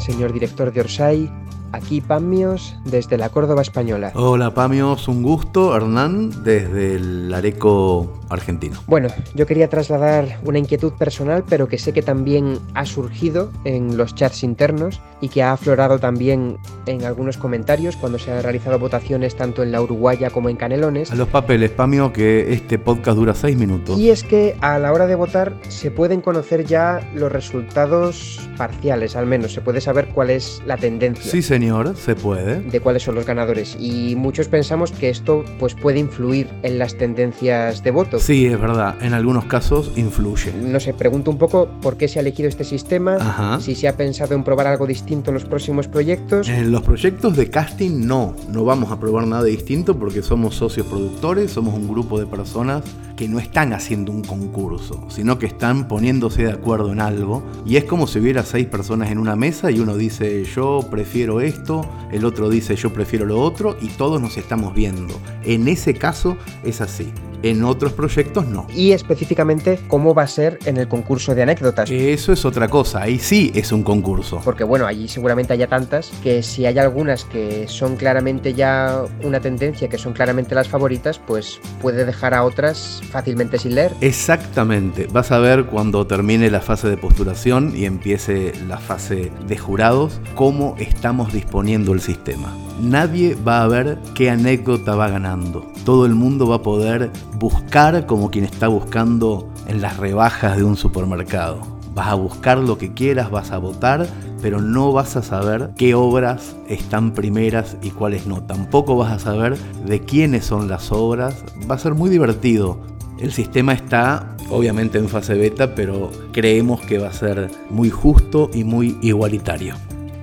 Señor director de Orsay. Aquí Pamios desde la Córdoba Española. Hola Pamios, un gusto. Hernán desde el Areco argentino. Bueno, yo quería trasladar una inquietud personal, pero que sé que también ha surgido en los chats internos y que ha aflorado también en algunos comentarios cuando se han realizado votaciones tanto en la Uruguaya como en Canelones. A los papeles, Pamio, que este podcast dura seis minutos. Y es que a la hora de votar se pueden conocer ya los resultados parciales, al menos. Se puede saber cuál es la tendencia. Sí, señor, se puede. De cuáles son los ganadores. Y muchos pensamos que esto pues, puede influir en las tendencias de voto. Sí, es verdad. En algunos casos influye. No sé, pregunto un poco por qué se ha elegido este sistema, Ajá. si se ha pensado en probar algo distinto en los próximos proyectos. En los proyectos de casting no, no vamos a probar nada distinto porque somos socios productores, somos un grupo de personas que no están haciendo un concurso, sino que están poniéndose de acuerdo en algo. Y es como si hubiera seis personas en una mesa y uno dice yo prefiero esto, el otro dice yo prefiero lo otro y todos nos estamos viendo. En ese caso es así. En otros proyectos no. Y específicamente cómo va a ser en el concurso de anécdotas. Eso es otra cosa, ahí sí es un concurso. Porque bueno, allí seguramente haya tantas que si hay algunas que son claramente ya una tendencia, que son claramente las favoritas, pues puede dejar a otras fácilmente sin leer. Exactamente, vas a ver cuando termine la fase de postulación y empiece la fase de jurados cómo estamos disponiendo el sistema. Nadie va a ver qué anécdota va ganando. Todo el mundo va a poder buscar como quien está buscando en las rebajas de un supermercado. Vas a buscar lo que quieras, vas a votar, pero no vas a saber qué obras están primeras y cuáles no. Tampoco vas a saber de quiénes son las obras. Va a ser muy divertido. El sistema está obviamente en fase beta, pero creemos que va a ser muy justo y muy igualitario.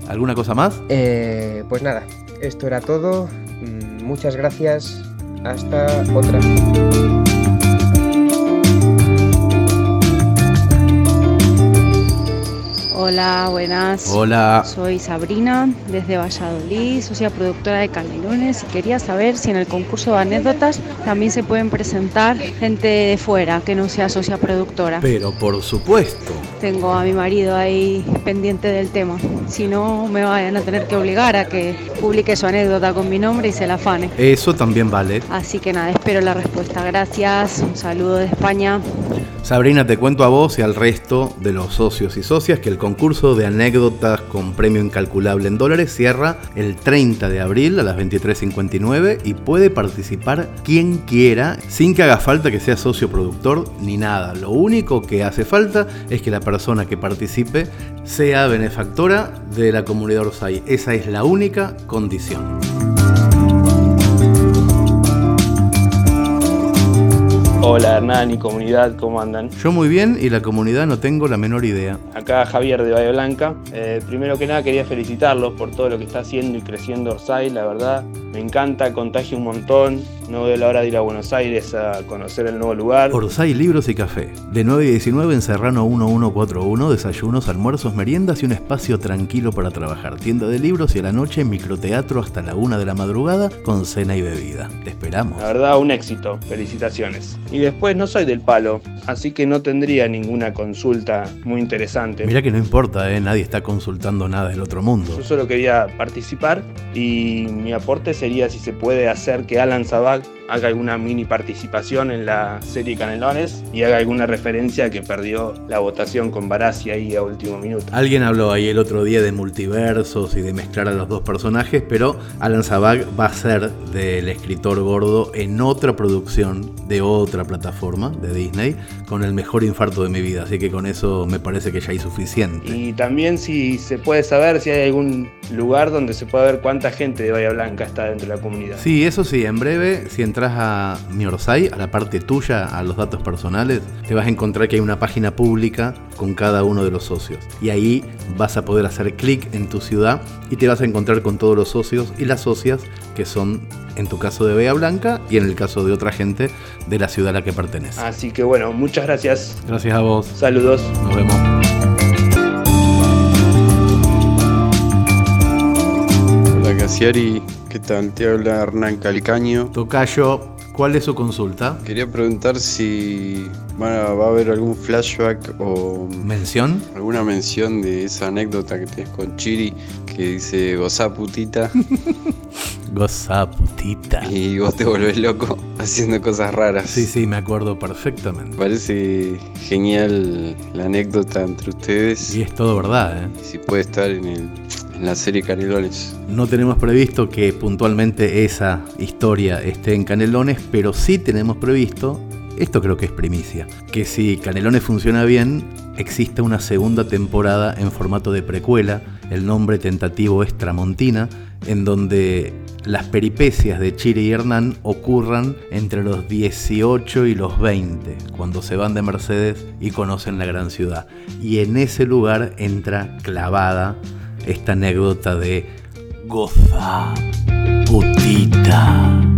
¿Alguna cosa más? Eh, pues nada, esto era todo. Mm, Muchas gracias. Hasta otra. Hola, buenas. Hola. Soy Sabrina desde Valladolid, socia productora de Canelones y quería saber si en el concurso de anécdotas también se pueden presentar gente de fuera que no sea socia productora. Pero por supuesto. Tengo a mi marido ahí pendiente del tema. Si no, me vayan a tener que obligar a que publique su anécdota con mi nombre y se la afane. Eso también vale. Así que nada, espero la respuesta. Gracias. Un saludo de España. Sabrina, te cuento a vos y al resto de los socios y socias que el concurso de anécdotas con premio incalculable en dólares cierra el 30 de abril a las 23.59 y puede participar quien quiera sin que haga falta que sea socio productor ni nada. Lo único que hace falta es que la persona que participe sea benefactora de la comunidad Orsay. Esa es la única condición. Hola Hernán y comunidad, ¿cómo andan? Yo muy bien y la comunidad no tengo la menor idea. Acá Javier de Bahía Blanca. Eh, primero que nada quería felicitarlos por todo lo que está haciendo y creciendo Orsay, la verdad. Me encanta, contagia un montón. No veo la hora de ir a Buenos Aires a conocer el nuevo lugar. Orsay Libros y Café. De 9 y 19 en Serrano 1141, desayunos, almuerzos, meriendas y un espacio tranquilo para trabajar. Tienda de libros y a la noche microteatro hasta la 1 de la madrugada con cena y bebida. Te esperamos. La verdad, un éxito. Felicitaciones. Y después no soy del palo, así que no tendría ninguna consulta muy interesante. Mirá que no importa, ¿eh? nadie está consultando nada del otro mundo. Yo solo quería participar y mi aporte sería si se puede hacer que Alan Bye. Haga alguna mini participación en la serie Canelones y haga alguna referencia a que perdió la votación con Barassi ahí a último minuto. Alguien habló ahí el otro día de multiversos y de mezclar a los dos personajes, pero Alan Zabag va a ser del escritor gordo en otra producción de otra plataforma de Disney con el mejor infarto de mi vida, así que con eso me parece que ya hay suficiente. Y también si se puede saber si hay algún lugar donde se pueda ver cuánta gente de Bahía Blanca está dentro de la comunidad. Sí, eso sí, en breve, si entras a mi Orsay, a la parte tuya, a los datos personales, te vas a encontrar que hay una página pública con cada uno de los socios. Y ahí vas a poder hacer clic en tu ciudad y te vas a encontrar con todos los socios y las socias que son, en tu caso de Bahía Blanca y en el caso de otra gente de la ciudad a la que pertenece. Así que bueno, muchas gracias. Gracias a vos. Saludos. Nos vemos. Hola Casiari, ¿qué tal? Te habla Hernán Calcaño. Tocayo, ¿Cuál es su consulta? Quería preguntar si va a haber algún flashback o mención, alguna mención de esa anécdota que tienes con Chiri que dice goza putita. goza putita. Y vos te volvés loco haciendo cosas raras. Sí, sí, me acuerdo perfectamente. Parece genial la anécdota entre ustedes. Y es todo verdad, ¿eh? Si puede estar en el en la serie Canelones. No tenemos previsto que puntualmente esa historia esté en Canelones, pero sí tenemos previsto, esto creo que es primicia, que si Canelones funciona bien, existe una segunda temporada en formato de precuela, el nombre tentativo es Tramontina, en donde las peripecias de Chile y Hernán ocurran entre los 18 y los 20, cuando se van de Mercedes y conocen la gran ciudad. Y en ese lugar entra clavada esta anécdota de goza putita.